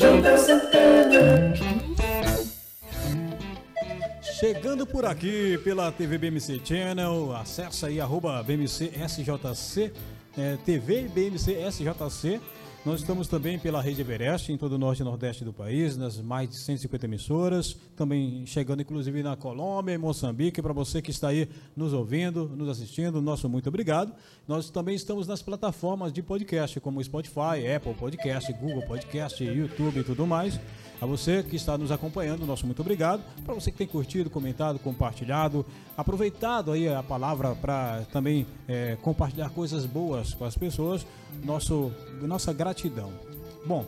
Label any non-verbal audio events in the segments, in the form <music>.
Júnior Santana. Chegando por aqui pela TV BMC Channel, acessa aí arroba BMC SJC, é, TV BMC SJC. Nós estamos também pela Rede Everest, em todo o norte e nordeste do país, nas mais de 150 emissoras, também chegando inclusive na Colômbia e Moçambique, para você que está aí nos ouvindo, nos assistindo, nosso muito obrigado. Nós também estamos nas plataformas de podcast, como Spotify, Apple Podcast, Google Podcast, YouTube e tudo mais. A você que está nos acompanhando, nosso muito obrigado. Para você que tem curtido, comentado, compartilhado, aproveitado aí a palavra para também é, compartilhar coisas boas com as pessoas, nosso, nossa gratidão. Bom,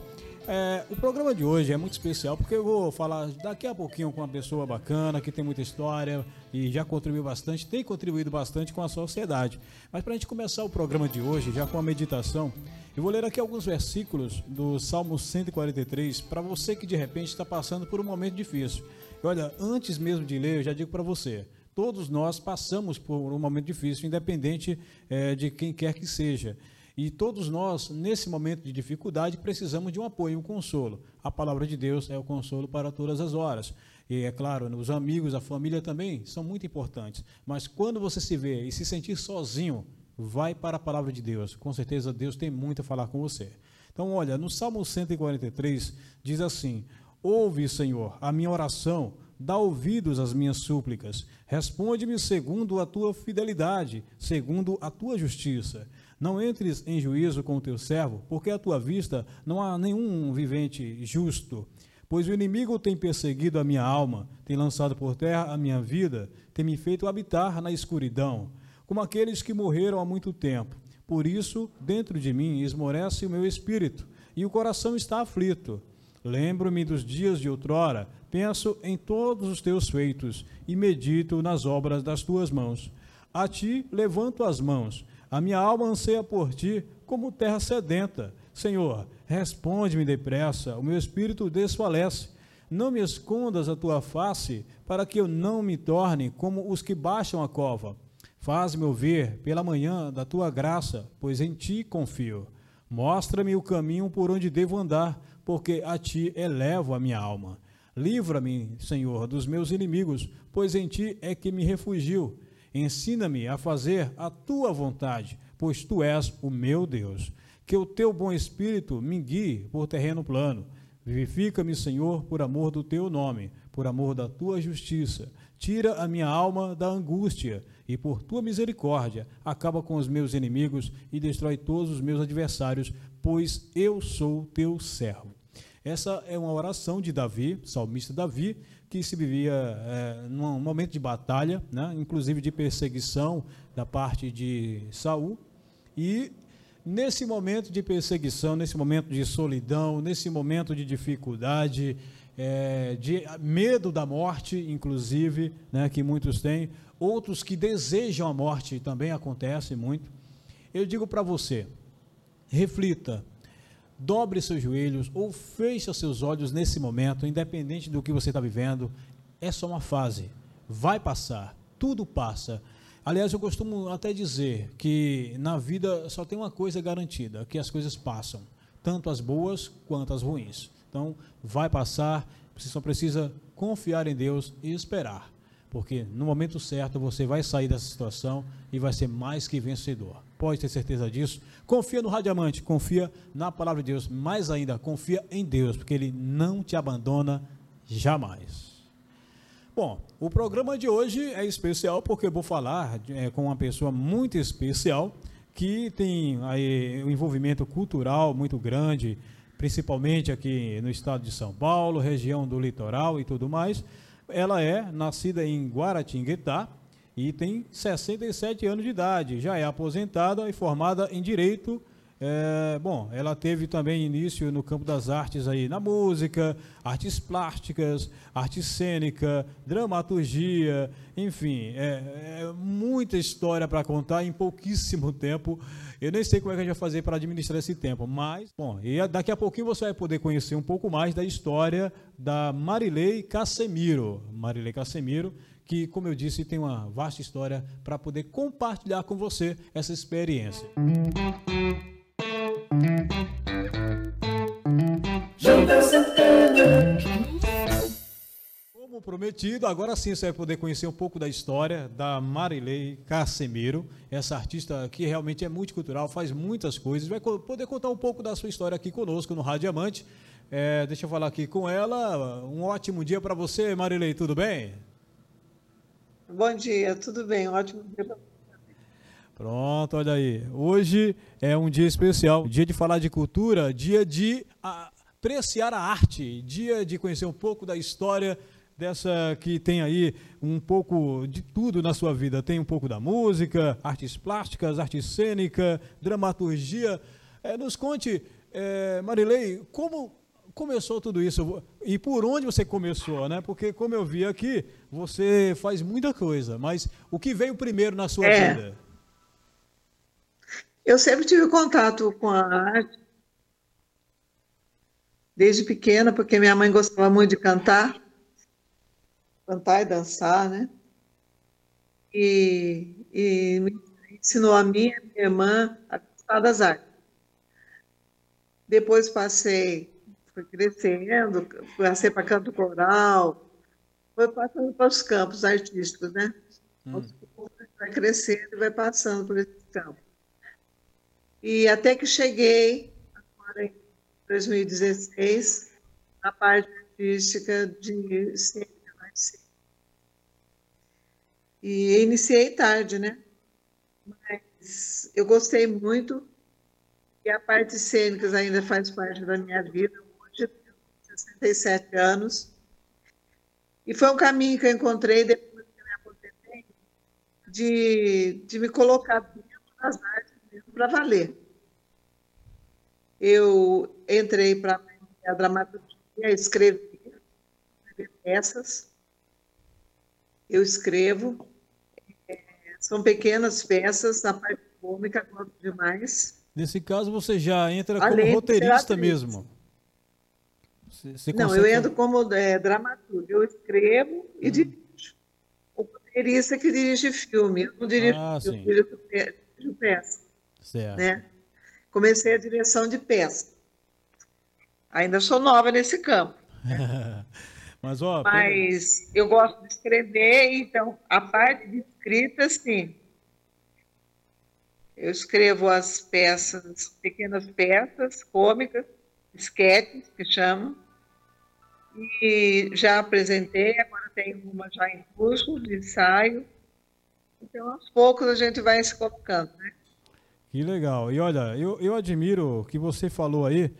é, o programa de hoje é muito especial porque eu vou falar daqui a pouquinho com uma pessoa bacana que tem muita história e já contribuiu bastante, tem contribuído bastante com a sociedade. Mas para a gente começar o programa de hoje, já com a meditação, eu vou ler aqui alguns versículos do Salmo 143 para você que de repente está passando por um momento difícil. E olha, antes mesmo de ler, eu já digo para você: todos nós passamos por um momento difícil, independente é, de quem quer que seja. E todos nós, nesse momento de dificuldade, precisamos de um apoio, um consolo. A palavra de Deus é o consolo para todas as horas. E é claro, os amigos, a família também são muito importantes. Mas quando você se vê e se sentir sozinho, vai para a palavra de Deus. Com certeza Deus tem muito a falar com você. Então, olha, no Salmo 143 diz assim: Ouve, Senhor, a minha oração, dá ouvidos às minhas súplicas. Responde-me segundo a tua fidelidade, segundo a tua justiça. Não entres em juízo com o teu servo, porque à tua vista não há nenhum vivente justo. Pois o inimigo tem perseguido a minha alma, tem lançado por terra a minha vida, tem me feito habitar na escuridão como aqueles que morreram há muito tempo. Por isso, dentro de mim esmorece o meu espírito, e o coração está aflito. Lembro-me dos dias de outrora, penso em todos os teus feitos, e medito nas obras das tuas mãos. A ti levanto as mãos, a minha alma anseia por ti, como terra sedenta. Senhor, responde-me depressa, o meu espírito desfalece. Não me escondas a tua face, para que eu não me torne como os que baixam a cova. Faz-me ouvir pela manhã da tua graça, pois em ti confio. Mostra-me o caminho por onde devo andar, porque a ti elevo a minha alma. Livra-me, Senhor, dos meus inimigos, pois em ti é que me refugio. Ensina-me a fazer a tua vontade, pois tu és o meu Deus. Que o teu bom espírito me guie por terreno plano. Vivifica-me, Senhor, por amor do teu nome, por amor da tua justiça. Tira a minha alma da angústia e por tua misericórdia acaba com os meus inimigos e destrói todos os meus adversários, pois eu sou teu servo. Essa é uma oração de Davi, salmista Davi, que se vivia é, num momento de batalha, né, inclusive de perseguição da parte de Saul, e nesse momento de perseguição, nesse momento de solidão, nesse momento de dificuldade, é, de medo da morte, inclusive, né, que muitos têm, outros que desejam a morte também acontece muito. Eu digo para você, reflita, dobre seus joelhos ou feche seus olhos nesse momento, independente do que você está vivendo, é só uma fase, vai passar, tudo passa. Aliás, eu costumo até dizer que na vida só tem uma coisa garantida, que as coisas passam, tanto as boas quanto as ruins. Então, vai passar, você só precisa confiar em Deus e esperar porque no momento certo você vai sair dessa situação e vai ser mais que vencedor. Pode ter certeza disso. Confia no Radiamante, confia na palavra de Deus, mais ainda, confia em Deus, porque Ele não te abandona jamais. Bom, o programa de hoje é especial porque eu vou falar é, com uma pessoa muito especial que tem aí um envolvimento cultural muito grande, principalmente aqui no estado de São Paulo, região do litoral e tudo mais ela é nascida em Guaratinguetá e tem 67 anos de idade. Já é aposentada e formada em Direito. É, bom, ela teve também início no campo das artes aí, na música, artes plásticas, arte cênica, dramaturgia, enfim, é, é muita história para contar em pouquíssimo <laughs> tempo. Eu nem sei como é que a gente vai fazer para administrar esse tempo, mas, bom, e daqui a pouquinho você vai poder conhecer um pouco mais da história da Marilei Casemiro. Marilei Casemiro, que, como eu disse, tem uma vasta história para poder compartilhar com você essa experiência. Como prometido, agora sim você vai poder conhecer um pouco da história da Marilei Casemiro, essa artista que realmente é multicultural, faz muitas coisas, vai poder contar um pouco da sua história aqui conosco no Rádio Amante. É, deixa eu falar aqui com ela. Um ótimo dia para você, Marilei, tudo bem? Bom dia, tudo bem, ótimo dia. Pronto, olha aí. Hoje é um dia especial, dia de falar de cultura, dia de apreciar a arte, dia de conhecer um pouco da história dessa que tem aí um pouco de tudo na sua vida. Tem um pouco da música, artes plásticas, arte cênica, dramaturgia. É, nos conte, é, Marilei, como começou tudo isso e por onde você começou, né? Porque como eu vi aqui, você faz muita coisa, mas o que veio primeiro na sua é. vida? Eu sempre tive contato com a arte desde pequena, porque minha mãe gostava muito de cantar, cantar e dançar, né? E, e me ensinou a mim e a minha irmã a gostar das artes. Depois passei, fui crescendo, passei para canto coral, foi passando para os campos artísticos, né? Hum. Vai crescendo e vai passando por esses campos. E até que cheguei, agora em 2016, a parte artística de cênica. E iniciei tarde, né? Mas eu gostei muito e a parte cênica ainda faz parte da minha vida. Hoje eu tenho 67 anos. E foi um caminho que eu encontrei depois que eu me de, de me colocar dentro das artes mesmo para valer eu entrei para a dramaturgia, escrever, escrever peças. Eu escrevo. É, são pequenas peças, a parte cômica gosto demais. Nesse caso, você já entra como Além roteirista mesmo? Você, Não, eu entro como é, dramaturgo. Eu escrevo e hum. dirijo. O roteirista que dirige filme. Eu não dirijo ah, filme, eu dirijo peça. Certo. Né? comecei a direção de peça. Ainda sou nova nesse campo. <laughs> Mas, ó, Mas eu gosto de escrever, então a parte de escrita, sim. Eu escrevo as peças, pequenas peças cômicas, esquetes, que chamam, e já apresentei, agora tenho uma já em curso de ensaio. Então, aos poucos a gente vai se colocando, né? Que legal. E olha, eu, eu admiro que você falou aí,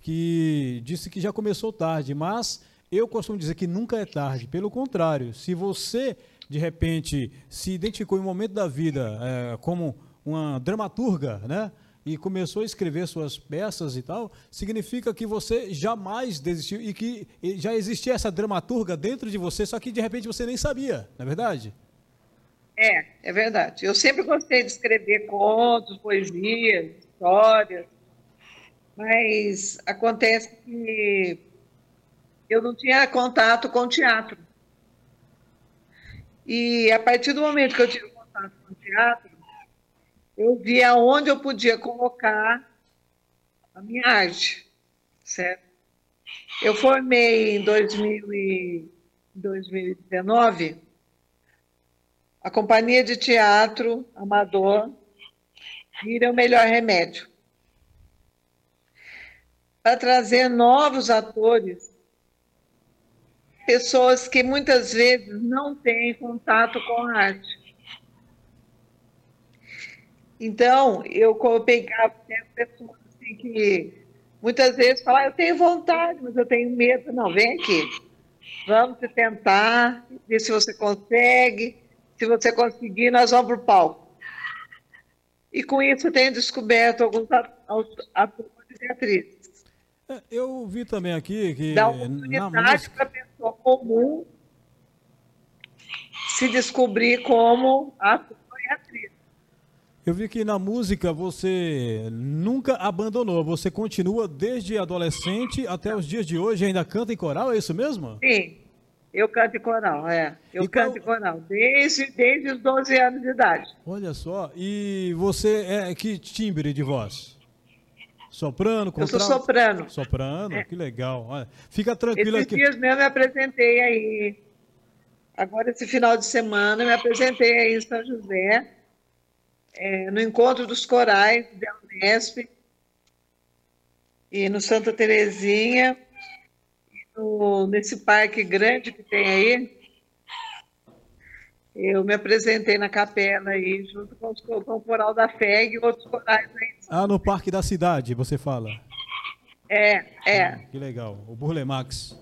que disse que já começou tarde, mas eu costumo dizer que nunca é tarde. Pelo contrário, se você, de repente, se identificou em um momento da vida é, como uma dramaturga, né? E começou a escrever suas peças e tal, significa que você jamais desistiu e que já existia essa dramaturga dentro de você, só que de repente você nem sabia, não é verdade? É, é verdade. Eu sempre gostei de escrever contos, poesias, histórias, mas acontece que eu não tinha contato com teatro. E a partir do momento que eu tive contato com teatro, eu vi aonde eu podia colocar a minha arte, certo? Eu formei em 2000 e 2019 a companhia de teatro amador vira o melhor remédio. Para trazer novos atores, pessoas que muitas vezes não têm contato com a arte. Então, eu pegava pessoas assim que muitas vezes falam, eu tenho vontade, mas eu tenho medo. Não, vem aqui. Vamos tentar, ver se você consegue. Se você conseguir, nós vamos para o palco. E com isso eu tenho descoberto alguns atores e atrizes. É, eu vi também aqui que. Dá oportunidade para a pessoa comum se descobrir como ator. Eu vi que na música você nunca abandonou, você continua desde adolescente até os dias de hoje, ainda canta em coral, é isso mesmo? Sim, eu canto em coral, é. Eu e canto qual... em coral, desde, desde os 12 anos de idade. Olha só, e você é que timbre de voz? Soprano, contralto? Eu sou soprano. Soprano, é. que legal. Olha, fica tranquilo Esses aqui. dias mesmo eu apresentei aí agora esse final de semana me apresentei aí em São José, é, no encontro dos corais da Unesp, e no Santa Terezinha, no, nesse parque grande que tem aí. Eu me apresentei na capela aí, junto com, os, com o coral da FEG e outros corais aí. Ah, no Parque da Cidade, você fala? É, é. Ah, que legal. O Burlemax.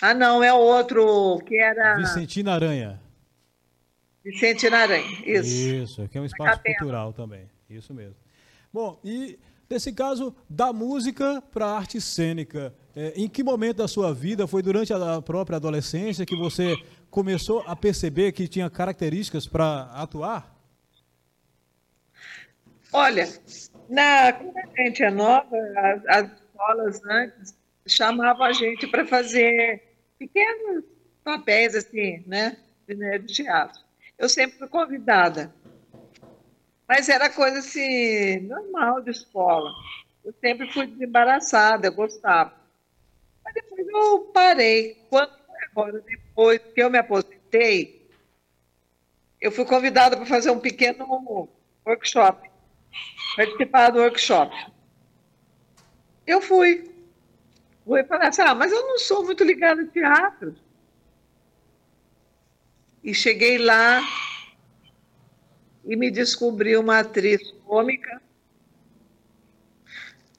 Ah, não, é outro que era. Vicentina Aranha. Vicentina Aranha, isso. Isso, que é um espaço cultural também. Isso mesmo. Bom, e nesse caso, da música para a arte cênica, é, em que momento da sua vida, foi durante a própria adolescência, que você começou a perceber que tinha características para atuar? Olha, na, quando a gente é nova, as, as escolas antes chamavam a gente para fazer pequenos papéis assim, né, de teatro. Eu sempre fui convidada. Mas era coisa assim, normal de escola. Eu sempre fui desembaraçada, eu gostava. Mas depois eu parei. Quando agora, depois que eu me aposentei, eu fui convidada para fazer um pequeno workshop, participar do workshop. Eu fui. Fui falar assim, ah, mas eu não sou muito ligada a teatro. E cheguei lá e me descobri uma atriz cômica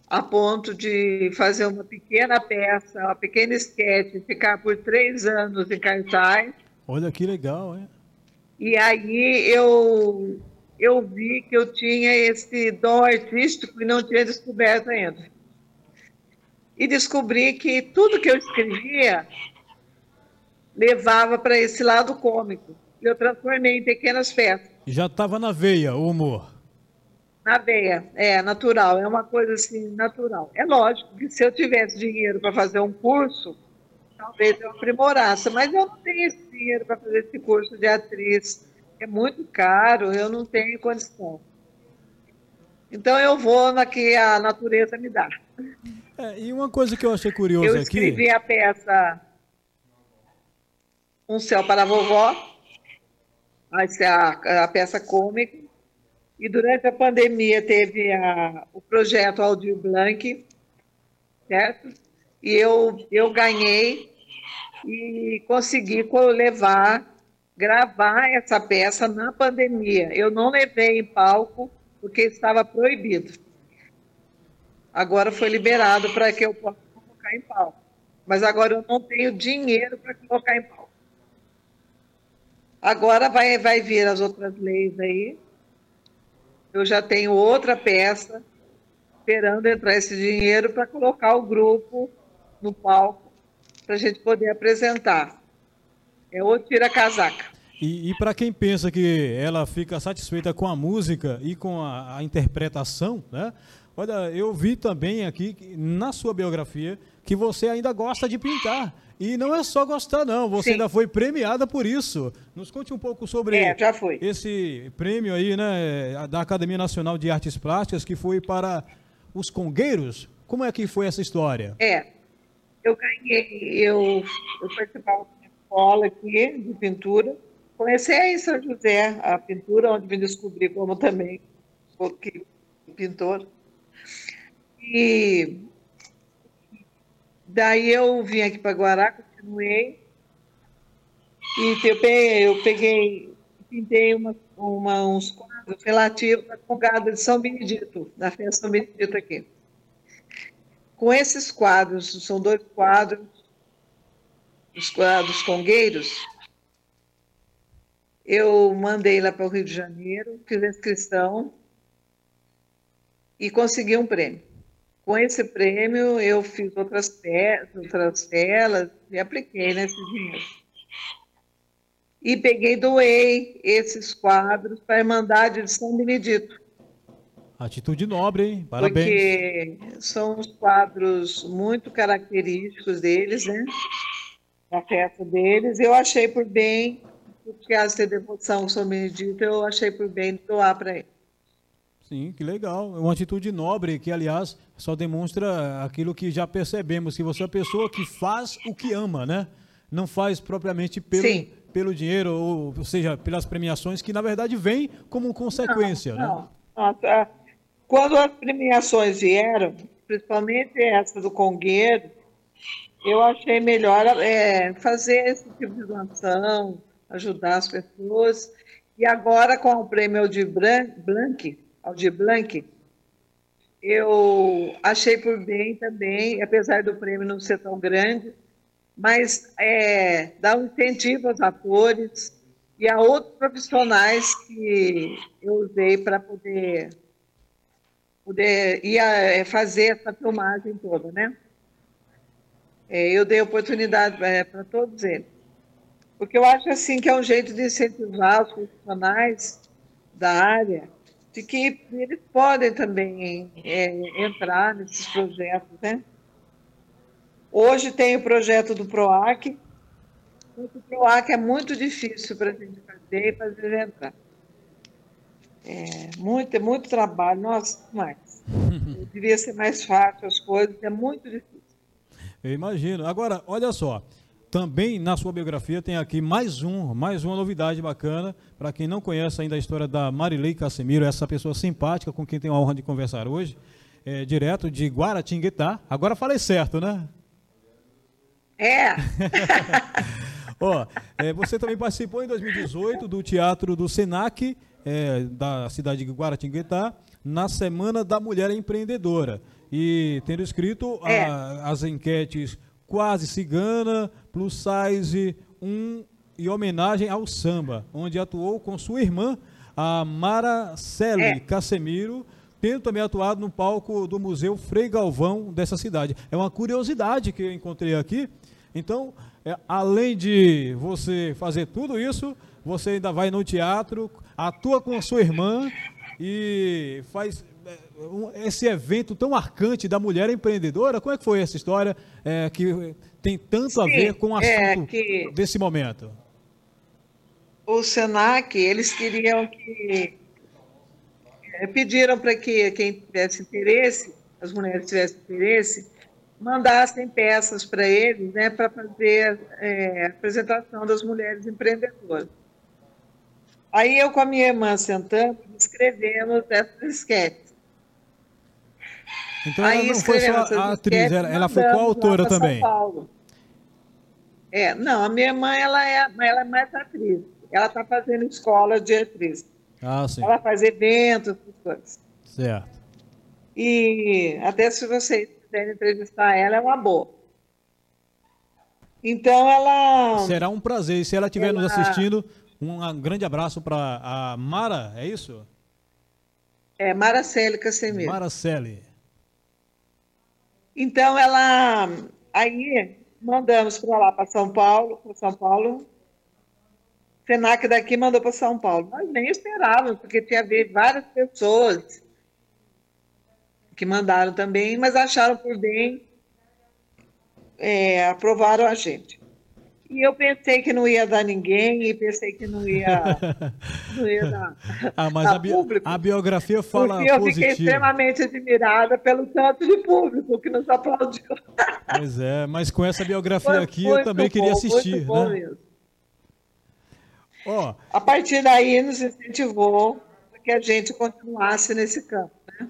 a ponto de fazer uma pequena peça, uma pequena esquete, ficar por três anos em cartaz. Olha que legal, hein? E aí eu, eu vi que eu tinha esse dom artístico e não tinha descoberto ainda. E descobri que tudo que eu escrevia levava para esse lado cômico. Eu transformei em pequenas peças. Já estava na veia o humor. Na veia, é natural, é uma coisa assim natural. É lógico que se eu tivesse dinheiro para fazer um curso, talvez eu aprimorasse, mas eu não tenho esse dinheiro para fazer esse curso de atriz. É muito caro, eu não tenho condição. Então eu vou na que a natureza me dá. É, e uma coisa que eu achei curiosa aqui. Eu escrevi aqui... a peça Um Céu para a Vovó, essa é a, a peça cômica. E durante a pandemia teve a, o projeto Aldir Blanc, certo? E eu, eu ganhei e consegui levar, gravar essa peça na pandemia. Eu não levei em palco porque estava proibido. Agora foi liberado para que eu possa colocar em palco. Mas agora eu não tenho dinheiro para colocar em palco. Agora vai, vai vir as outras leis aí. Eu já tenho outra peça esperando entrar esse dinheiro para colocar o grupo no palco para a gente poder apresentar. É o tira casaca. E, e para quem pensa que ela fica satisfeita com a música e com a, a interpretação, né? Olha, eu vi também aqui na sua biografia que você ainda gosta de pintar. E não é só gostar, não. Você Sim. ainda foi premiada por isso. Nos conte um pouco sobre é, esse prêmio aí, né, da Academia Nacional de Artes Plásticas, que foi para os congueiros. Como é que foi essa história? É, eu ganhei, eu, eu participava de uma escola aqui de pintura. Comecei em São José a pintura, onde me descobri como também pintor. E Daí eu vim aqui para Guará, continuei. E eu peguei, eu peguei pintei uma, uma, uns quadros relativos à congada de São Benedito, da festa São Benedito aqui. Com esses quadros, são dois quadros, os quadros congueiros, eu mandei lá para o Rio de Janeiro, fiz a inscrição e consegui um prêmio. Com esse prêmio, eu fiz outras, peças, outras telas e apliquei nesse dinheiro. E peguei, doei esses quadros para a Irmandade de São Benedito. Atitude nobre, hein? Parabéns. Porque são os quadros muito característicos deles, né? Da festa deles. Eu achei por bem, porque as ter devoção ao São Benedito, eu achei por bem doar para ele. Sim, que legal. É uma atitude nobre que, aliás, só demonstra aquilo que já percebemos, que você é uma pessoa que faz o que ama, né? não faz propriamente pelo, Sim. pelo dinheiro, ou, ou, seja, pelas premiações, que na verdade vem como consequência. Não, né? não. Nossa, quando as premiações vieram, principalmente essa do Congueiro, eu achei melhor é, fazer esse tipo de doação, ajudar as pessoas. E agora, com o prêmio Aldir Blanc, Aldir Blanc, eu achei por bem também, apesar do prêmio não ser tão grande, mas é, um incentivo aos atores e a outros profissionais que eu usei para poder, poder ir a, é, fazer essa filmagem toda, né? É, eu dei oportunidade é, para todos eles. Porque eu acho assim que é um jeito de incentivar os profissionais da área de que eles podem também é, entrar nesses projetos, né? Hoje tem o projeto do PROAC. O PROAC é muito difícil para a gente fazer e fazer entrar. É muito, muito trabalho. Nossa, mais. <laughs> Devia ser mais fácil as coisas, é muito difícil. Eu imagino. Agora, olha só. Também na sua biografia tem aqui mais um, mais uma novidade bacana. Para quem não conhece ainda a história da Marilei Casemiro, essa pessoa simpática com quem tenho a honra de conversar hoje, é, direto de Guaratinguetá. Agora falei certo, né? É. <laughs> Ó, é, você também participou em 2018 do Teatro do Senac, é, da cidade de Guaratinguetá, na Semana da Mulher Empreendedora. E tendo escrito é. a, as enquetes Quase Cigana, Plus Size, um e homenagem ao samba, onde atuou com sua irmã, a Maracele é. Casemiro, tendo também atuado no palco do Museu Frei Galvão dessa cidade. É uma curiosidade que eu encontrei aqui. Então, é, além de você fazer tudo isso, você ainda vai no teatro, atua com a sua irmã e faz esse evento tão marcante da mulher empreendedora, como é que foi essa história é, que tem tanto Sim, a ver com o é assunto é desse momento? O Senac, eles queriam que é, pediram para que quem tivesse interesse, as mulheres tivessem interesse, mandassem peças para eles, né, para fazer é, a apresentação das mulheres empreendedoras. Aí eu com a minha irmã sentando, escrevemos essas esquetes. Então ela não foi só a atriz, ela, ela foi coautora também. É, não, a minha irmã ela é, ela é mais atriz. Ela está fazendo escola de atriz. Ah, sim. Ela faz eventos, essas coisas. Certo. E até se vocês quiserem entrevistar ela, é uma boa. Então ela. Será um prazer. E se ela estiver ela... nos assistindo, um grande abraço para a Mara, é isso? É, Maracele Casemiro. Maracele. Então ela aí mandamos para lá para São Paulo, para São Paulo. Senac daqui mandou para São Paulo. Nós nem esperávamos, porque tinha várias pessoas que mandaram também, mas acharam por bem, é, aprovaram a gente. E eu pensei que não ia dar ninguém, e pensei que não ia, <laughs> não ia dar. Ah, mas a, bi público, a, biografia fala porque eu fiquei extremamente admirada pelo tanto de público que nos aplaudiu. Pois é, mas com essa biografia foi, aqui eu também bom, queria assistir. Muito bom né? mesmo. Oh. A partir daí nos incentivou para que a gente continuasse nesse campo. Né?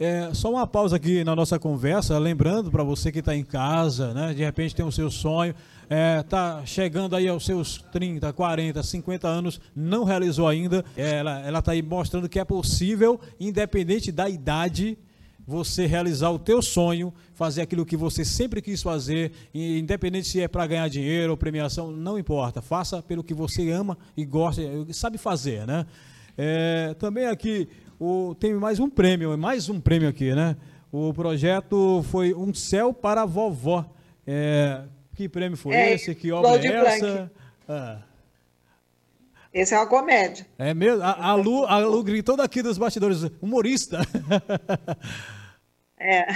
É, só uma pausa aqui na nossa conversa, lembrando para você que está em casa, né, de repente tem o seu sonho, está é, tá chegando aí aos seus 30, 40, 50 anos, não realizou ainda. É, ela está aí mostrando que é possível, independente da idade, você realizar o teu sonho, fazer aquilo que você sempre quis fazer, independente se é para ganhar dinheiro ou premiação, não importa. Faça pelo que você ama e gosta, sabe fazer, né? É, também aqui o, tem mais um prêmio, mais um prêmio aqui, né? O projeto foi Um Céu para a Vovó. É, que prêmio foi é, esse? Que obra é essa? Ah. Esse é uma comédia. É mesmo? A, a, Lu, a Lu gritou daqui dos bastidores, humorista. É.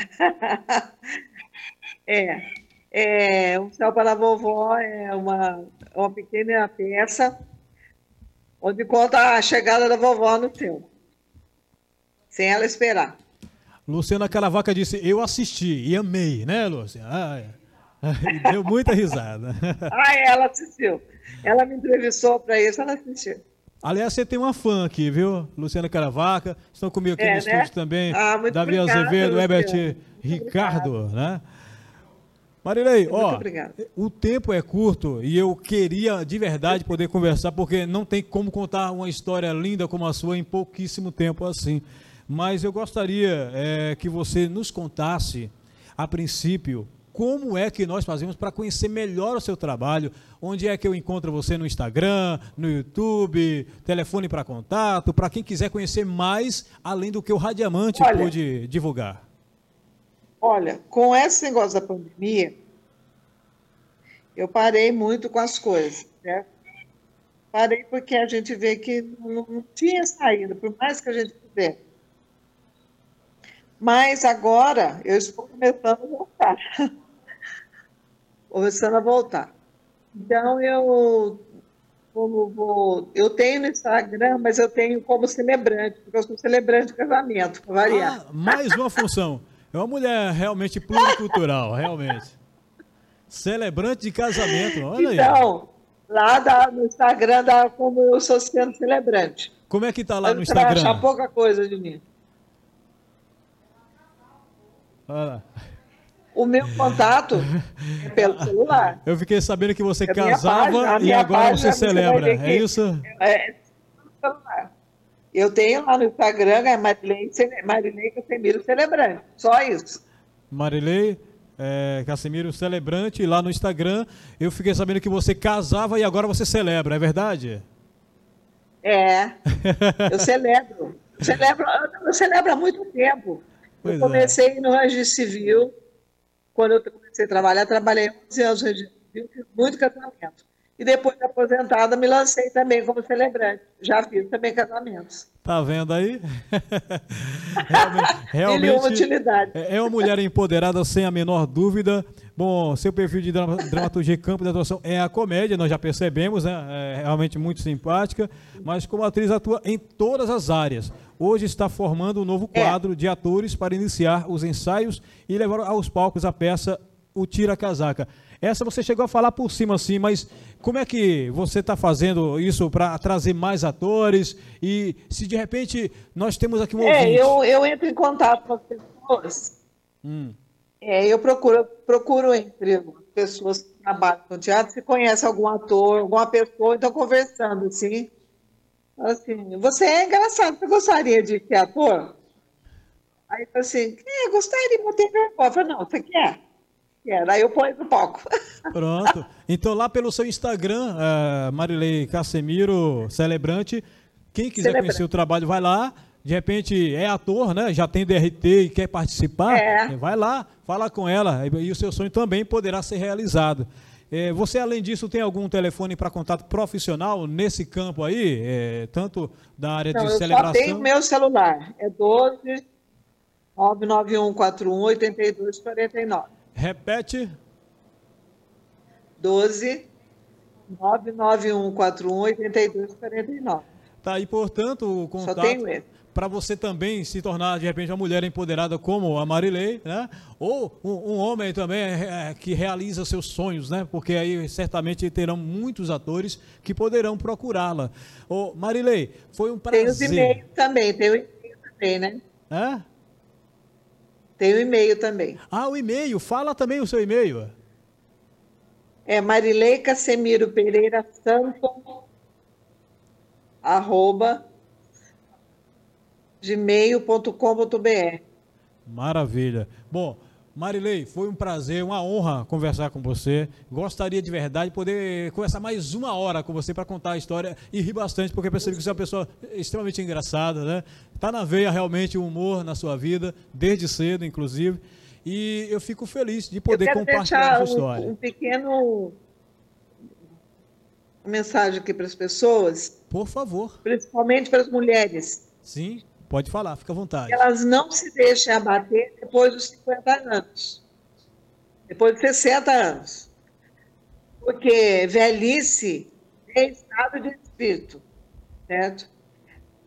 é. é. O Céu para a Vovó é uma, uma pequena peça onde conta a chegada da vovó no céu. Sem ela esperar. Luciana Caravaca disse, eu assisti e amei, né, Luciana? Ah, é. <laughs> Deu muita risada. <laughs> ah, ela assistiu. Ela me entrevistou para isso, ela assistiu. Aliás, você tem uma fã aqui, viu? Luciana Caravaca. Estão comigo aqui é, no né? estúdio também. Ah, muito Davi obrigada, Azevedo, Herbert Ricardo, né? Marilei, ó, o tempo é curto e eu queria de verdade poder conversar, porque não tem como contar uma história linda como a sua em pouquíssimo tempo assim. Mas eu gostaria é, que você nos contasse, a princípio, como é que nós fazemos para conhecer melhor o seu trabalho, onde é que eu encontro você no Instagram, no YouTube, telefone para contato, para quem quiser conhecer mais, além do que o Radiamante Olha, pôde divulgar. Olha, com esse negócio da pandemia, eu parei muito com as coisas, né? Parei porque a gente vê que não, não tinha saída, por mais que a gente pudesse. Mas agora eu estou começando a voltar. <laughs> começando a voltar. Então eu como vou, eu tenho no Instagram, mas eu tenho como celebrante, porque eu sou celebrante de casamento, para variar. Ah, mais uma função. É uma mulher realmente pluricultural, realmente. Celebrante de casamento, olha aí. Então, lá da, no Instagram dá como eu sou sendo celebrante. Como é que tá lá no Instagram? achar pouca coisa de mim. Olha O meu contato é pelo celular. Eu fiquei sabendo que você é casava página, e agora você celebra. É isso? É, é celular. Eu tenho lá no Instagram, é Marilei, Marilei Casemiro Celebrante. Só isso. Marilei é, Casemiro Celebrante, lá no Instagram. Eu fiquei sabendo que você casava e agora você celebra, é verdade? É. Eu celebro. celebro eu celebro há muito tempo. Pois eu comecei é. no registro civil. Quando eu comecei a trabalhar, trabalhei 11 anos fiz muito casamento. E depois de aposentada, me lancei também como celebrante. Já fiz também casamentos. Tá vendo aí? <laughs> realmente, realmente utilidade. É, é uma mulher empoderada sem a menor dúvida. Bom, seu perfil de dramaturgia e campo de atuação é a comédia, nós já percebemos, né? É realmente muito simpática, mas como atriz atua em todas as áreas. Hoje está formando um novo é. quadro é. de atores para iniciar os ensaios e levar aos palcos a peça O Tira Casaca. Essa você chegou a falar por cima assim, mas como é que você está fazendo isso para trazer mais atores? E se de repente nós temos aqui um é, ouvinte... Eu, eu entro em contato com as pessoas. Hum. É, eu procuro, procuro entre pessoas que trabalham no teatro, se conhece algum ator, alguma pessoa, então conversando assim. Assim, você é engraçado, você gostaria de ser ator? Aí assim, é, gostaria, mas tem vergonha. Eu falei, não, você quer? É, daí eu ponho no palco. Pronto. Então, lá pelo seu Instagram, uh, Marilei Casemiro, celebrante, quem quiser Celebrante. conhecer o trabalho, vai lá. De repente é ator, né? Já tem DRT e quer participar, é. vai lá, fala com ela e o seu sonho também poderá ser realizado. É, você, além disso, tem algum telefone para contato profissional nesse campo aí? É, tanto da área Não, de eu celebração? Eu tenho meu celular, é 12 99141 8249. Repete. 12 99141 8249. Tá, e portanto, o contato para você também se tornar de repente uma mulher empoderada como a Marilei, né? Ou um, um homem também é, é, que realiza seus sonhos, né? Porque aí certamente terão muitos atores que poderão procurá-la. Ô, Marilei, foi um prazer. Tem os e-mails também, tem o e-mail também, né? É? Tem o e-mail também. Ah, o e-mail. Fala também o seu e-mail. É Marilei Casemiro Pereira Santo, arroba gmail.com.br. Maravilha. Bom, Marilei, foi um prazer, uma honra conversar com você. Gostaria de verdade de poder conversar mais uma hora com você para contar a história e rir bastante, porque percebi que você é uma pessoa extremamente engraçada, né? Tá na veia realmente o humor na sua vida, desde cedo, inclusive. E eu fico feliz de poder compartilhar a sua história. Um, um pequeno mensagem aqui para as pessoas. Por favor. Principalmente para as mulheres. Sim. Pode falar, fica à vontade. Elas não se deixem abater depois dos 50 anos, depois de 60 anos. Porque velhice é estado de espírito, certo?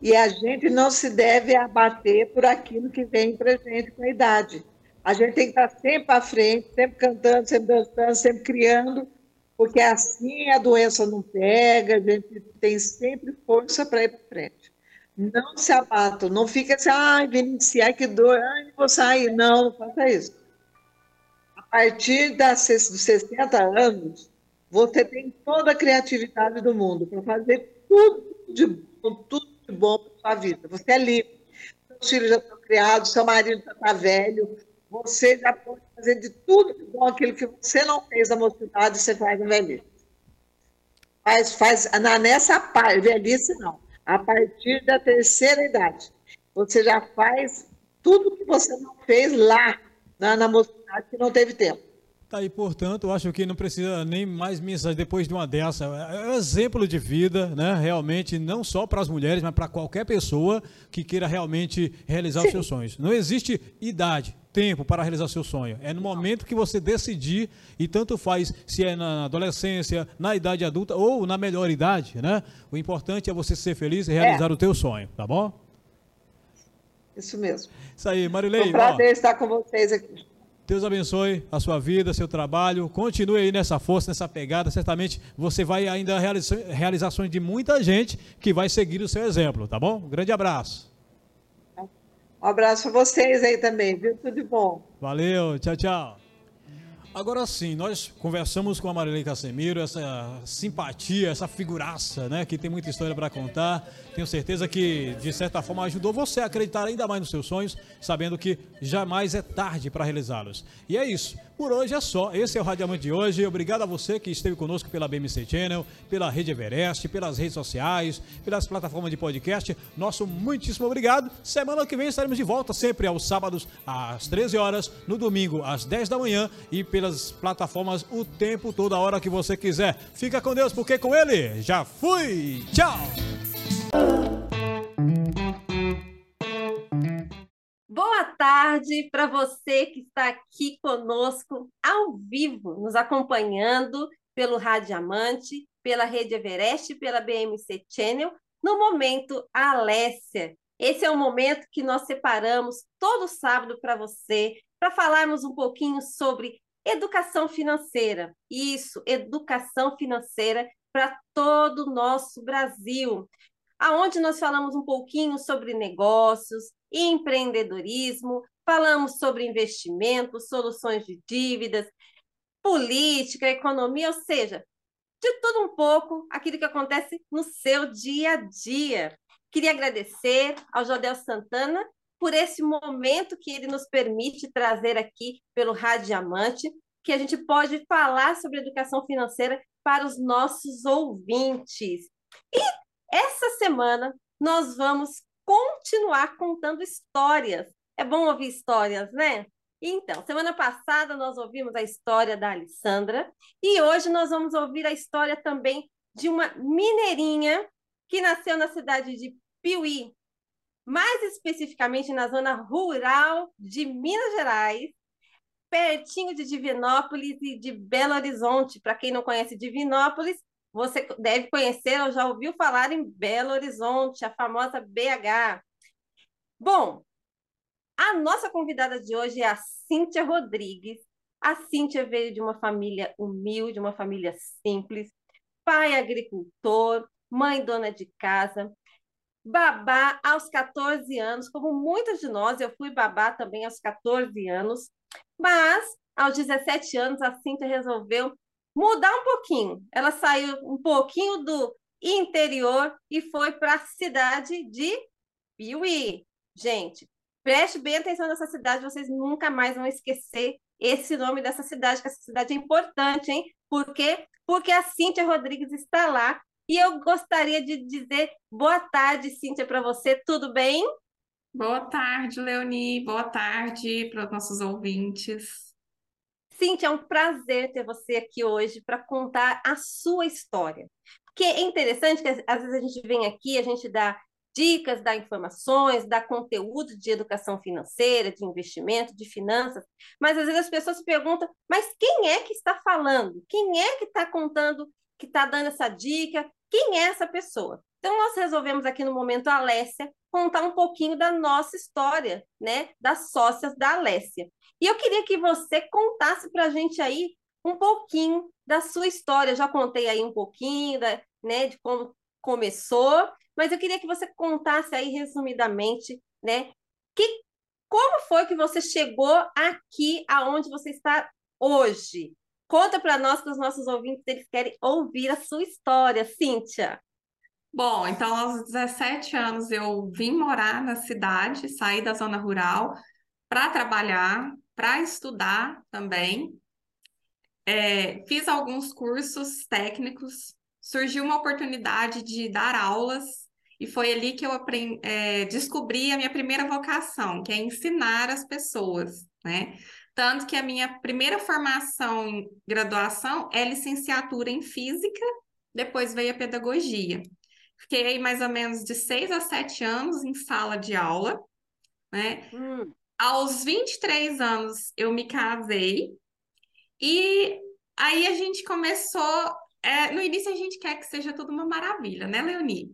E a gente não se deve abater por aquilo que vem para gente com a idade. A gente tem que estar sempre à frente, sempre cantando, sempre dançando, sempre criando, porque assim a doença não pega, a gente tem sempre força para ir para frente. Não se abatam, não fica assim, ai, Vinícius, ai, que dor, ai, vou sair. Não, não faça isso. A partir das, dos 60 anos, você tem toda a criatividade do mundo para fazer tudo de bom, tudo de bom para sua vida. Você é livre. Seus filhos já estão criados, seu marido já está velho, você já pode fazer de tudo de bom aquilo que você não fez na mocidade, você faz na velhice. Faz, faz na, nessa parte, velhice não, a partir da terceira idade. Você já faz tudo que você não fez lá na, na mocidade que não teve tempo. Tá aí, portanto, eu acho que não precisa nem mais mensagem depois de uma dessa. É um exemplo de vida, né? Realmente, não só para as mulheres, mas para qualquer pessoa que queira realmente realizar Sim. os seus sonhos. Não existe idade, tempo para realizar seu sonho. É no momento que você decidir, e tanto faz se é na adolescência, na idade adulta ou na melhor idade, né? O importante é você ser feliz e realizar é. o teu sonho, tá bom? Isso mesmo. Isso aí, Marilei. Foi um prazer ó, estar com vocês aqui. Deus abençoe a sua vida, seu trabalho. Continue aí nessa força, nessa pegada. Certamente você vai ainda realizar realizações de muita gente que vai seguir o seu exemplo, tá bom? Um grande abraço. Um abraço para vocês aí também, viu? Tudo de bom. Valeu, tchau, tchau. Agora sim, nós conversamos com a Marilei Casemiro, essa simpatia, essa figuraça, né, que tem muita história para contar. Tenho certeza que, de certa forma, ajudou você a acreditar ainda mais nos seus sonhos, sabendo que jamais é tarde para realizá-los. E é isso. Por hoje é só. Esse é o Radiamante de hoje. Obrigado a você que esteve conosco pela BMC Channel, pela Rede Everest, pelas redes sociais, pelas plataformas de podcast. Nosso muitíssimo obrigado. Semana que vem estaremos de volta, sempre aos sábados, às 13 horas, no domingo, às 10 da manhã e pelas plataformas o tempo, toda hora que você quiser. Fica com Deus, porque com Ele já fui. Tchau! Boa tarde para você que está aqui conosco ao vivo, nos acompanhando pelo Rádio Amante, pela Rede Everest, pela BMC Channel, no momento Alessia. Esse é o momento que nós separamos todo sábado para você, para falarmos um pouquinho sobre educação financeira. Isso, educação financeira para todo o nosso Brasil aonde nós falamos um pouquinho sobre negócios, empreendedorismo, falamos sobre investimentos, soluções de dívidas, política, economia, ou seja, de tudo um pouco aquilo que acontece no seu dia a dia. Queria agradecer ao Jodel Santana por esse momento que ele nos permite trazer aqui pelo Radiamante, que a gente pode falar sobre educação financeira para os nossos ouvintes. E essa semana nós vamos continuar contando histórias. É bom ouvir histórias, né? Então, semana passada nós ouvimos a história da Alessandra e hoje nós vamos ouvir a história também de uma mineirinha que nasceu na cidade de Piuí, mais especificamente na zona rural de Minas Gerais, pertinho de Divinópolis e de Belo Horizonte. Para quem não conhece Divinópolis, você deve conhecer ou já ouviu falar em Belo Horizonte, a famosa BH. Bom, a nossa convidada de hoje é a Cíntia Rodrigues. A Cíntia veio de uma família humilde, uma família simples, pai agricultor, mãe dona de casa, babá aos 14 anos, como muitas de nós, eu fui babá também aos 14 anos, mas aos 17 anos a Cíntia resolveu mudar um pouquinho. Ela saiu um pouquinho do interior e foi para a cidade de Piuí. Gente, preste bem atenção nessa cidade, vocês nunca mais vão esquecer esse nome dessa cidade, que essa cidade é importante, hein? Por quê? Porque a Cíntia Rodrigues está lá e eu gostaria de dizer boa tarde, Cíntia, para você, tudo bem? Boa tarde, Leonie, boa tarde para os nossos ouvintes. Cintia, é um prazer ter você aqui hoje para contar a sua história. Porque é interessante que às vezes a gente vem aqui, a gente dá dicas, dá informações, dá conteúdo de educação financeira, de investimento, de finanças, mas às vezes as pessoas perguntam, mas quem é que está falando? Quem é que está contando, que está dando essa dica? Quem é essa pessoa? Então, nós resolvemos aqui no Momento Alessia contar um pouquinho da nossa história, né? Das sócias da Alessia. E eu queria que você contasse para a gente aí um pouquinho da sua história. Eu já contei aí um pouquinho da, né, de como começou, mas eu queria que você contasse aí resumidamente, né? Que, como foi que você chegou aqui aonde você está hoje? Conta para nós, que os nossos ouvintes eles querem ouvir a sua história, Cíntia. Bom, então aos 17 anos eu vim morar na cidade, saí da zona rural para trabalhar, para estudar também. É, fiz alguns cursos técnicos, surgiu uma oportunidade de dar aulas, e foi ali que eu aprendi, é, descobri a minha primeira vocação, que é ensinar as pessoas, né? Tanto que a minha primeira formação em graduação é licenciatura em física, depois veio a pedagogia. Fiquei mais ou menos de seis a sete anos em sala de aula, né? Hum. Aos 23 anos eu me casei e aí a gente começou. É, no início a gente quer que seja tudo uma maravilha, né, Leonie?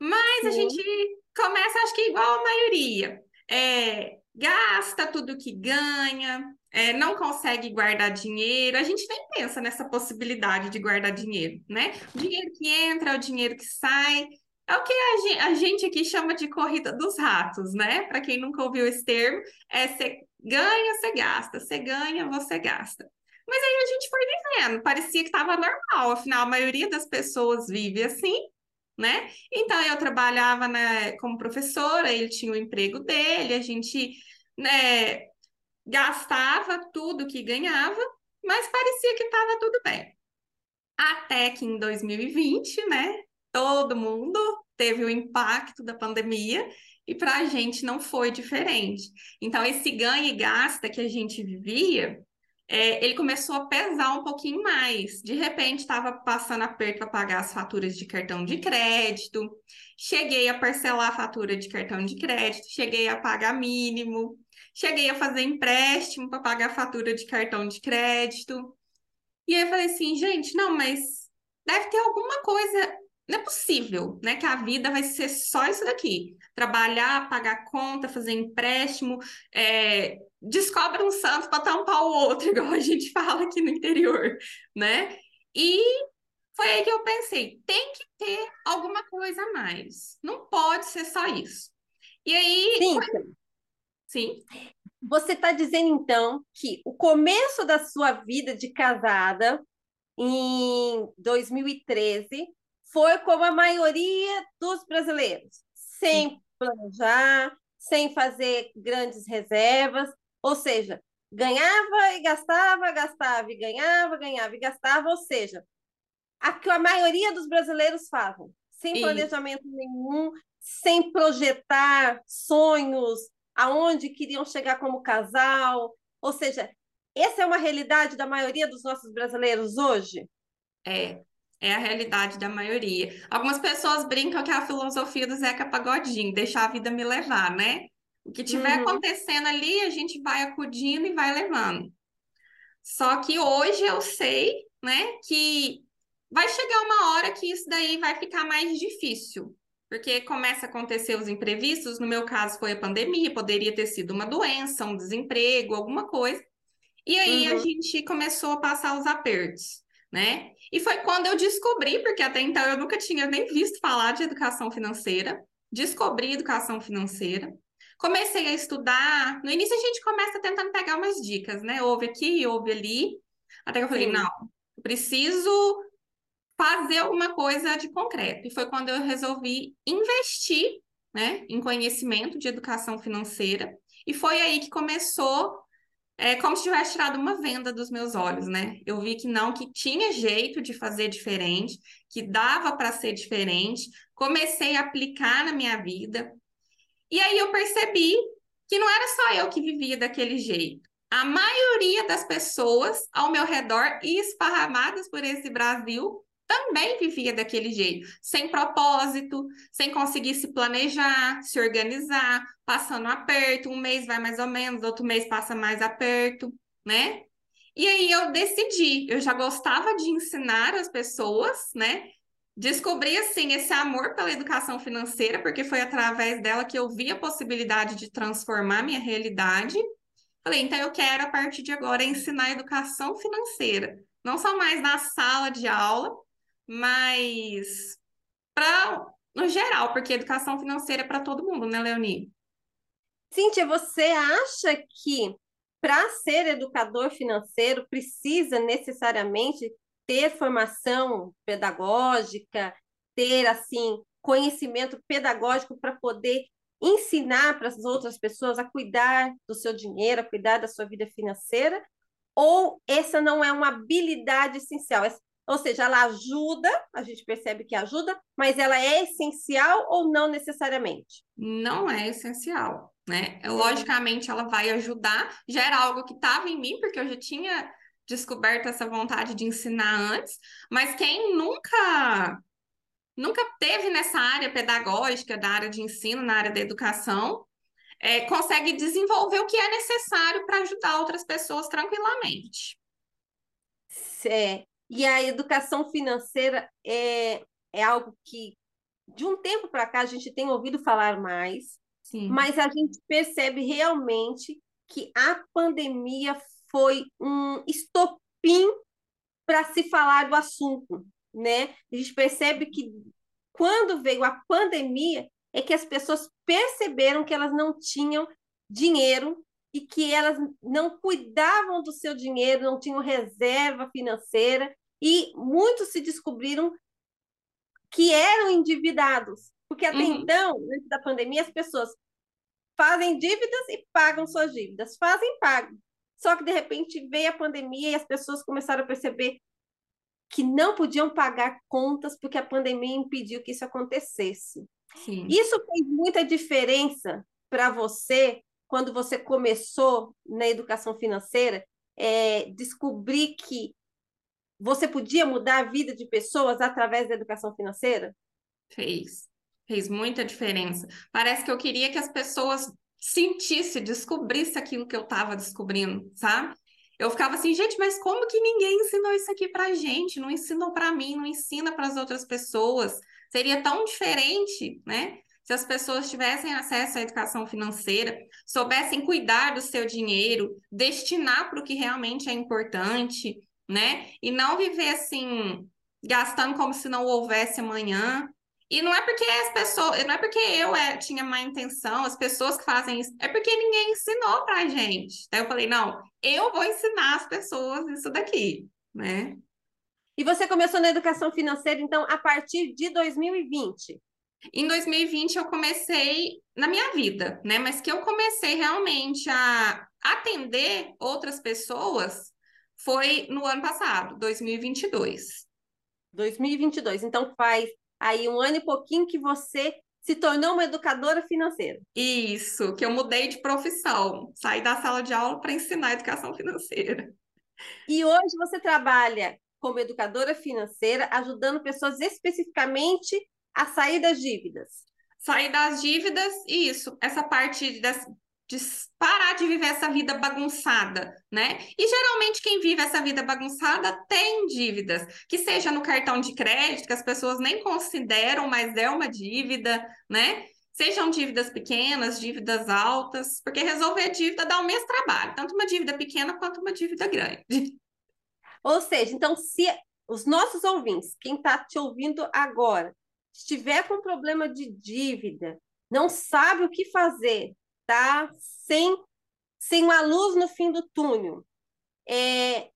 Mas Sim. a gente começa, acho que igual a maioria. É, gasta tudo que ganha, é, não consegue guardar dinheiro. A gente nem pensa nessa possibilidade de guardar dinheiro, né? O dinheiro que entra, o dinheiro que sai. É o que a gente, aqui chama de corrida dos ratos, né? Para quem nunca ouviu esse termo, é você ganha, você gasta, você ganha, você gasta. Mas aí a gente foi vivendo, parecia que estava normal, afinal, a maioria das pessoas vive assim, né? Então eu trabalhava né, como professora, ele tinha o emprego dele, a gente né, gastava tudo que ganhava, mas parecia que estava tudo bem. Até que em 2020, né, todo mundo teve o impacto da pandemia e para a gente não foi diferente. Então, esse ganha e gasta que a gente vivia, é, ele começou a pesar um pouquinho mais. De repente, estava passando aperto para pagar as faturas de cartão de crédito, cheguei a parcelar a fatura de cartão de crédito, cheguei a pagar mínimo, cheguei a fazer empréstimo para pagar a fatura de cartão de crédito. E aí eu falei assim, gente, não, mas deve ter alguma coisa. Não é possível, né? Que a vida vai ser só isso daqui. Trabalhar, pagar conta, fazer empréstimo, é, descobre um santo para tampar o outro, <laughs> igual a gente fala aqui no interior, né? E foi aí que eu pensei, tem que ter alguma coisa a mais. Não pode ser só isso. E aí. Sim. Sim. Você está dizendo, então, que o começo da sua vida de casada, em 2013, foi como a maioria dos brasileiros, sem planejar, sem fazer grandes reservas, ou seja, ganhava e gastava, gastava e ganhava, ganhava e gastava, ou seja, a que a maioria dos brasileiros fazem, sem planejamento nenhum, sem projetar sonhos, aonde queriam chegar como casal, ou seja, essa é uma realidade da maioria dos nossos brasileiros hoje? É, é a realidade da maioria. Algumas pessoas brincam que é a filosofia do Zeca Pagodinho, deixar a vida me levar, né? O que tiver uhum. acontecendo ali, a gente vai acudindo e vai levando. Só que hoje eu sei, né, que vai chegar uma hora que isso daí vai ficar mais difícil. Porque começa a acontecer os imprevistos, no meu caso foi a pandemia, poderia ter sido uma doença, um desemprego, alguma coisa. E aí uhum. a gente começou a passar os apertos, né? E foi quando eu descobri, porque até então eu nunca tinha nem visto falar de educação financeira, descobri educação financeira. Comecei a estudar. No início a gente começa tentando pegar umas dicas, né? Ouve aqui, ouve ali. Até que eu falei, Sim. não, preciso fazer alguma coisa de concreto. E foi quando eu resolvi investir, né, em conhecimento de educação financeira. E foi aí que começou é como se tivesse tirado uma venda dos meus olhos, né? Eu vi que não, que tinha jeito de fazer diferente, que dava para ser diferente. Comecei a aplicar na minha vida. E aí eu percebi que não era só eu que vivia daquele jeito. A maioria das pessoas ao meu redor e esparramadas por esse Brasil também vivia daquele jeito, sem propósito, sem conseguir se planejar, se organizar, passando aperto, um mês vai mais ou menos, outro mês passa mais aperto, né? E aí eu decidi, eu já gostava de ensinar as pessoas, né? descobri assim esse amor pela educação financeira, porque foi através dela que eu vi a possibilidade de transformar minha realidade. Falei, então eu quero a partir de agora ensinar educação financeira, não só mais na sala de aula, mas para no geral, porque educação financeira é para todo mundo, né, Leonie? Cíntia, você acha que para ser educador financeiro precisa necessariamente ter formação pedagógica, ter assim conhecimento pedagógico para poder ensinar para as outras pessoas a cuidar do seu dinheiro, a cuidar da sua vida financeira? Ou essa não é uma habilidade essencial? Ou seja, ela ajuda, a gente percebe que ajuda, mas ela é essencial ou não necessariamente? Não é essencial, né? Logicamente, ela vai ajudar, já era algo que estava em mim, porque eu já tinha descoberto essa vontade de ensinar antes, mas quem nunca nunca teve nessa área pedagógica, da área de ensino, na área da educação, é, consegue desenvolver o que é necessário para ajudar outras pessoas tranquilamente. É, e a educação financeira é, é algo que, de um tempo para cá, a gente tem ouvido falar mais, Sim. mas a gente percebe realmente que a pandemia foi um estopim para se falar do assunto, né? A gente percebe que quando veio a pandemia é que as pessoas perceberam que elas não tinham dinheiro e que elas não cuidavam do seu dinheiro, não tinham reserva financeira e muitos se descobriram que eram endividados, porque até uhum. então, antes da pandemia, as pessoas fazem dívidas e pagam suas dívidas, fazem e pagam. Só que de repente veio a pandemia e as pessoas começaram a perceber que não podiam pagar contas porque a pandemia impediu que isso acontecesse. Sim. Isso fez muita diferença para você quando você começou na educação financeira, é, descobrir que você podia mudar a vida de pessoas através da educação financeira? Fez, fez muita diferença. Parece que eu queria que as pessoas sentisse, descobrisse aquilo que eu estava descobrindo, sabe? Eu ficava assim, gente, mas como que ninguém ensinou isso aqui pra gente? Não ensinou para mim, não ensina para as outras pessoas. Seria tão diferente, né? Se as pessoas tivessem acesso à educação financeira, soubessem cuidar do seu dinheiro, destinar para o que realmente é importante, né? E não viver assim, gastando como se não houvesse amanhã, e não é porque as pessoas, não é porque eu é, tinha má intenção, as pessoas que fazem isso, é porque ninguém ensinou pra gente. Daí eu falei, não, eu vou ensinar as pessoas isso daqui, né? E você começou na educação financeira, então, a partir de 2020? Em 2020 eu comecei na minha vida, né? Mas que eu comecei realmente a atender outras pessoas foi no ano passado, 2022. 2022. Então faz aí um ano e pouquinho que você se tornou uma educadora financeira. Isso, que eu mudei de profissão, saí da sala de aula para ensinar educação financeira. E hoje você trabalha como educadora financeira, ajudando pessoas especificamente a sair das dívidas. Sair das dívidas, isso, essa parte das, de parar de viver essa vida bagunçada, né? E geralmente quem vive essa vida bagunçada tem dívidas, que seja no cartão de crédito, que as pessoas nem consideram, mas é uma dívida, né? Sejam dívidas pequenas, dívidas altas, porque resolver dívida dá o mesmo trabalho, tanto uma dívida pequena quanto uma dívida grande. Ou seja, então, se os nossos ouvintes, quem está te ouvindo agora, estiver com problema de dívida, não sabe o que fazer, tá sem, sem uma luz no fim do túnel. É,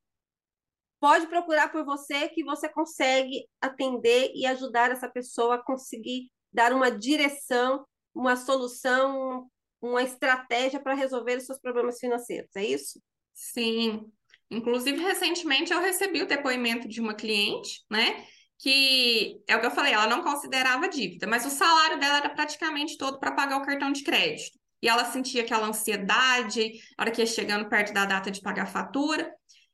pode procurar por você que você consegue atender e ajudar essa pessoa a conseguir dar uma direção, uma solução, uma estratégia para resolver os seus problemas financeiros, é isso? Sim. Inclusive, recentemente eu recebi o depoimento de uma cliente, né? Que é o que eu falei, ela não considerava dívida, mas o salário dela era praticamente todo para pagar o cartão de crédito e ela sentia aquela ansiedade, a hora que ia chegando perto da data de pagar a fatura.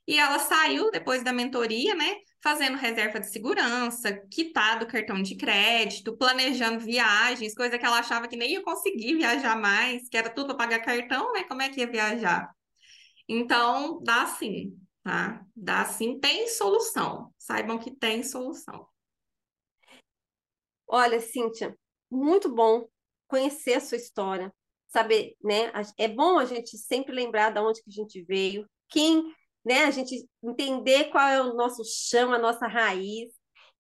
E ela saiu depois da mentoria, né? Fazendo reserva de segurança, quitado o cartão de crédito, planejando viagens, coisa que ela achava que nem ia conseguir viajar mais, que era tudo para pagar cartão, né? Como é que ia viajar? Então, dá sim, tá? Dá sim, tem solução. Saibam que tem solução. Olha, Cíntia, muito bom conhecer a sua história, saber, né? É bom a gente sempre lembrar de onde que a gente veio, quem, né? A gente entender qual é o nosso chão, a nossa raiz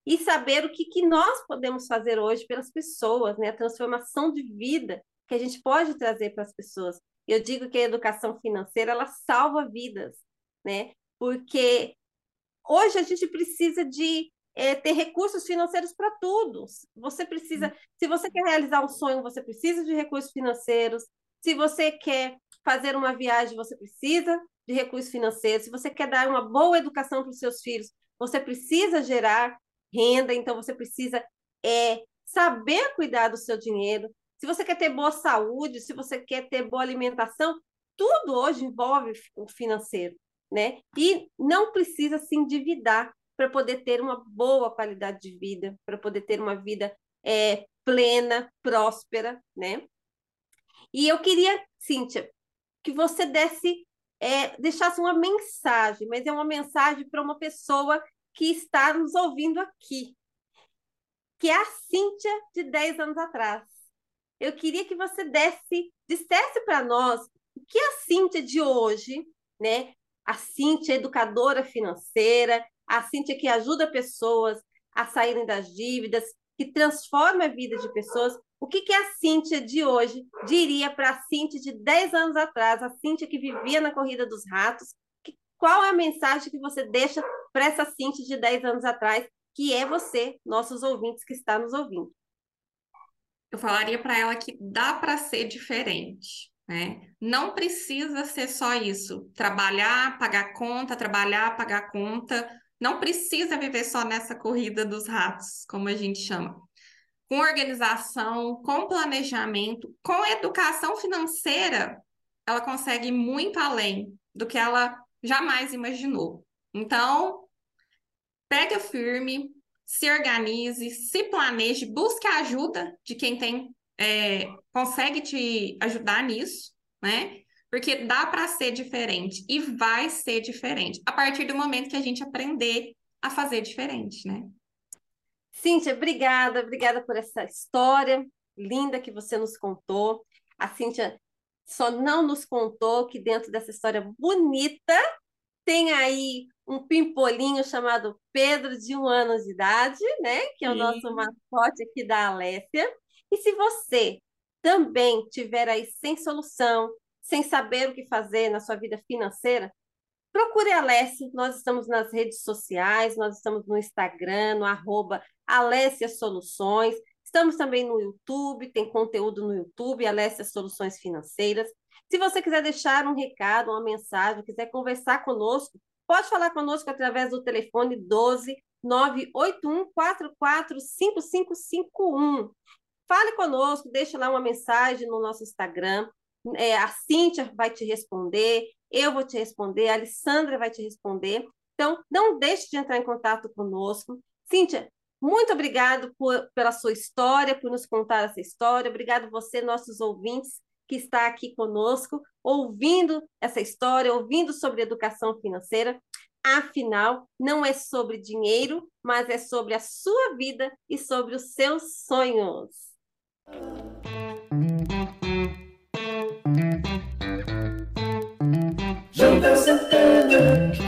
e saber o que, que nós podemos fazer hoje pelas pessoas, né? A transformação de vida que a gente pode trazer para as pessoas. Eu digo que a educação financeira ela salva vidas, né? Porque hoje a gente precisa de é, ter recursos financeiros para tudo. Você precisa, se você quer realizar um sonho, você precisa de recursos financeiros. Se você quer fazer uma viagem, você precisa de recursos financeiros. Se você quer dar uma boa educação para os seus filhos, você precisa gerar renda, então você precisa é, saber cuidar do seu dinheiro. Se você quer ter boa saúde, se você quer ter boa alimentação, tudo hoje envolve o financeiro, né? E não precisa se endividar para poder ter uma boa qualidade de vida, para poder ter uma vida é, plena, próspera, né? E eu queria, Cíntia, que você desse, é, deixasse uma mensagem, mas é uma mensagem para uma pessoa que está nos ouvindo aqui, que é a Cíntia de 10 anos atrás. Eu queria que você desse, dissesse para nós o que a Cíntia de hoje, né? A Cíntia educadora financeira, a Cíntia que ajuda pessoas a saírem das dívidas, que transforma a vida de pessoas. O que, que a Cíntia de hoje diria para a Cíntia de 10 anos atrás, a Cíntia que vivia na corrida dos ratos? Que, qual é a mensagem que você deixa para essa Cíntia de 10 anos atrás, que é você, nossos ouvintes que está nos ouvindo? Eu falaria para ela que dá para ser diferente. Né? Não precisa ser só isso, trabalhar, pagar conta, trabalhar, pagar conta, não precisa viver só nessa corrida dos ratos, como a gente chama. Com organização, com planejamento, com educação financeira, ela consegue muito além do que ela jamais imaginou. Então, pega firme, se organize, se planeje, busque a ajuda de quem tem é, consegue te ajudar nisso, né? Porque dá para ser diferente e vai ser diferente a partir do momento que a gente aprender a fazer diferente, né? Cíntia, obrigada, obrigada por essa história linda que você nos contou. A Cíntia só não nos contou que dentro dessa história bonita tem aí um pimpolinho chamado Pedro, de um ano de idade, né? Que é o Sim. nosso mascote aqui da Alessia. E se você também tiver aí sem solução, sem saber o que fazer na sua vida financeira, procure a Alessia. Nós estamos nas redes sociais, nós estamos no Instagram, no arroba Alessia Soluções. Estamos também no YouTube, tem conteúdo no YouTube, Alessia Soluções Financeiras. Se você quiser deixar um recado, uma mensagem, quiser conversar conosco, pode falar conosco através do telefone 12 981 44 5551. Fale conosco, deixe lá uma mensagem no nosso Instagram é, a Cíntia vai te responder, eu vou te responder, a Alessandra vai te responder. Então, não deixe de entrar em contato conosco. Cíntia, muito obrigado por, pela sua história, por nos contar essa história. Obrigado você, nossos ouvintes, que está aqui conosco, ouvindo essa história, ouvindo sobre educação financeira. Afinal, não é sobre dinheiro, mas é sobre a sua vida e sobre os seus sonhos. Janta Santana